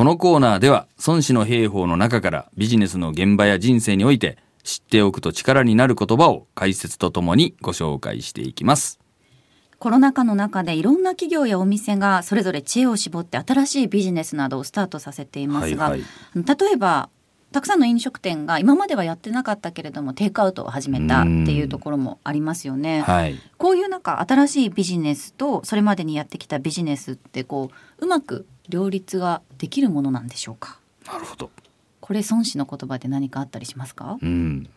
このコーナーでは孫子の兵法の中からビジネスの現場や人生において知っておくと力になる言葉を解説とともにご紹介していきます。コロナ禍の中でいろんな企業やお店がそれぞれ知恵を絞って新しいビジネスなどをスタートさせていますが、はいはい例えばたくさんの飲食店が今まではやってなかったけれどもテイクアウトを始めたっていうところもありますよね。はい。こういうなんか新しいビジネスとそれまでにやってきたビジネスってこううまく両立ができるものなんでしょうか？なるほど。これ孫子の言葉で何かあったりしますか？うん。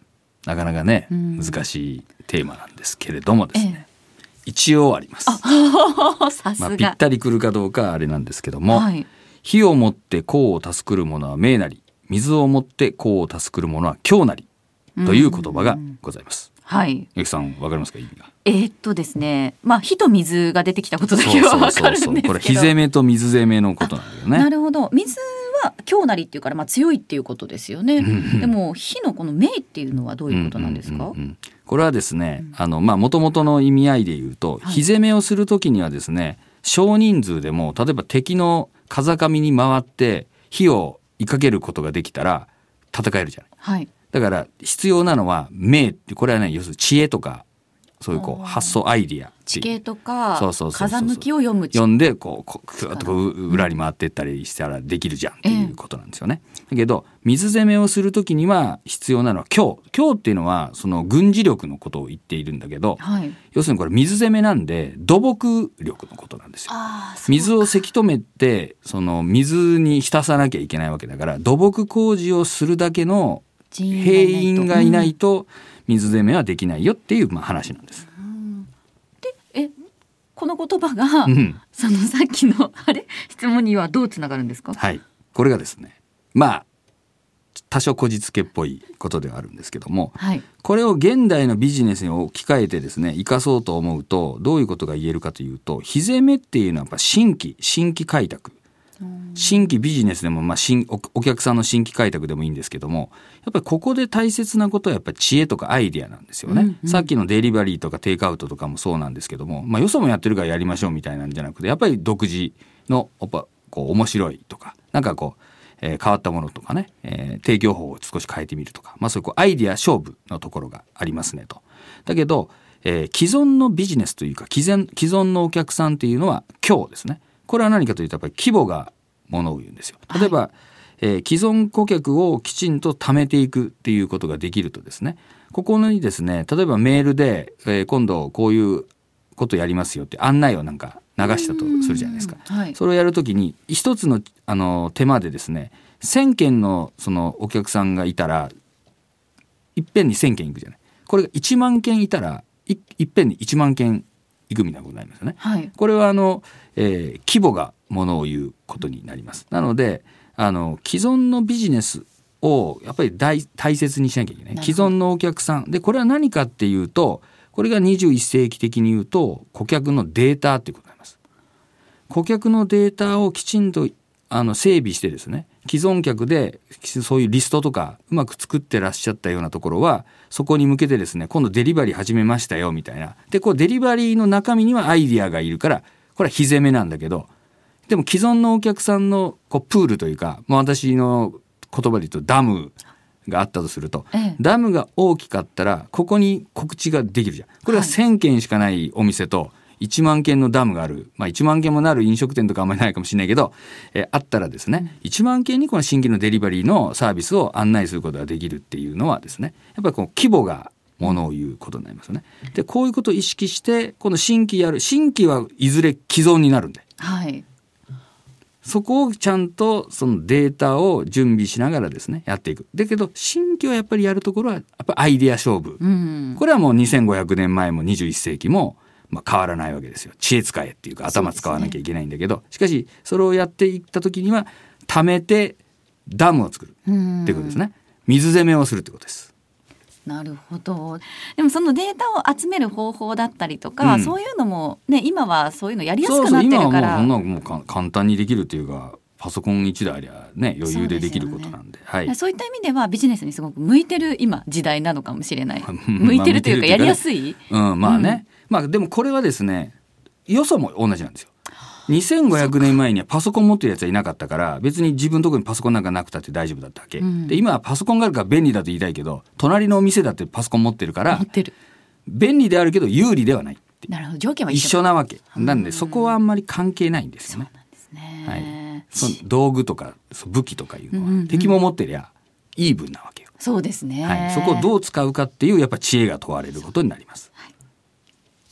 なかなかね、うん難しいテーマなんですけれどもですね。一応あります。まあ、が、ぴったりくるかどうかはあれなんですけども、はい、火をもって功を助くる者は命なり水をもって功を助くる者は強なりという言葉がございます。はい。ゆきさんわかりますか意味が？えーっとですね。まあ火と水が出てきたことだけはわかるんですけど。これ火攻めと水攻めのことなんだよね。なるほど。水は強なりっていうからまあ強いっていうことですよね。んでも火のこの命っていうのはどういうことなんですか、これはですね、あのまあ元々の意味合いで言うと、はい。火攻めをするときにはですね、少人数でも例えば敵の風上に回って火を追いかけることができたら戦えるじゃない。はいだから必要なのは命ってこれはね要するに知恵とかそういうこう発想アイディア地形とかそうそうそうそう。風向きを読む。読んでこうこうとこう裏に回ってったりしたらできるじゃんっていうことなんですよね。だけど水攻めをする時には必要なのは強強っていうのはその軍事力のことを言っているんだけどはい。要するにこれ水攻めなんで土木力のことなんですよ。水をせき止めてその水に浸さなきゃいけないわけだから土木工事をするだけの兵員がいないと水攻めはできないよっていうまあ話なんです。えこの言葉が、うんそのさっきのあれ質問にはどうつながるんですか？はい。これがですね、まあ、多少こじつけっぽいことではあるんですけども、はいこれを現代のビジネスに置き換えてですね、生かそうと思うと、どういうことが言えるかというと、火攻めっていうのはやっぱ新規、新規開拓。新規ビジネスでも、まあ、新おお客さんの新規開拓でもいいんですけどもやっぱりここで大切なことはやっぱり知恵とかアイディアなんですよね、うんうん。さっきのデリバリーとかテイクアウトとかもそうなんですけども、まあ、よそもやってるからやりましょうみたいなんじゃなくてやっぱり独自のやっぱこう面白いとかなんかこう、えー変わったものとかね、えー提供法を少し変えてみるとか、まあ、そういうこうアイディア勝負のところがありますねと。だけど、えー既存のビジネスというか既存既存のお客さんっていうのは今日ですねこれは何かというとやっぱり規模がものを言うんですよ。例えば、えー既存顧客をきちんと貯めていくっていうことができるとですねここにですね例えばメールで、えー今度こういうことやりますよって案内をなんか流したとするじゃないですか。はいそれをやるときに一つのあの手間でですね1,000件のそのお客さんがいたらいっぺんに1,000件いくじゃないこれが1万件いたらいいっぺんに1万件いくみたいなことになりますよね。はいこれはあの、えー規模がものを言うことになります。なのであの既存のビジネスをやっぱり大大切にしなきゃいけない既存のお客さんでこれは何かっていうとこれが21世紀的に言うと顧客のデータっていうことになります。顧客のデータをきちんとあの整備してですね既存客でそういうリストとかうまく作ってらっしゃったようなところはそこに向けてですね今度デリバリー始めましたよみたいな。でこうデリバリーの中身にはアイディアがいるからこれは火攻めなんだけどでも既存のお客さんのこうプールというかもう私の言葉で言うとダムがあったとすると、ええ。ダムが大きかったらここに告知ができるじゃん。これははい。1,000件しかないお店と1万件のダムがある、まあ、1万件もなる飲食店とかあんまりないかもしれないけど、えーあったらですね、1万件にこの新規のデリバリーのサービスを案内することができるっていうのはですねやっぱりこう規模がものを言うことになりますよね。でこういうことを意識してこの新規やる新規はいずれ既存になるんではいそこをちゃんとそのデータを準備しながらですねやっていく。だけど新規はやっぱりやるところはやっぱアイデア勝負。うんこれはもう2500年前も21世紀もまあ変わらないわけですよ。知恵使えっていうか頭使わなきゃいけないんだけど、しかしそれをやっていった時には貯めてダムを作るってうんいうことですね。水攻めをするってことです。なるほどでもそのデータを集める方法だったりとか、うんそういうのもね今はそういうのやりやすそうそうくなってるからそんなもうか簡単にできるっていうかパソコン一台ありゃね余裕でできることなんで。はい。そういった意味ではビジネスにすごく向いてる今時代なのかもしれないまあ向いてるというかやりやすい？うん、まあね、まあでもこれはですねよそも同じなんですよ。2500年前にはパソコン持ってるやつはいなかったから別に自分のところにパソコンなんかなくたって大丈夫だったわけ、うん。で今はパソコンがあるから便利だと言いたいけど隣のお店だってパソコン持ってるから持ってる。便利であるけど有利ではないってなるほど。条件は一緒。なわけ。なんでそこはあんまり関係ないんですよね。はい、その道具とか武器とかいうのは、うんうんうん。敵も持ってりゃイーブンなわけよ。そうですね、はい、そこをどう使うかっていうやっぱ知恵が問われることになります。はい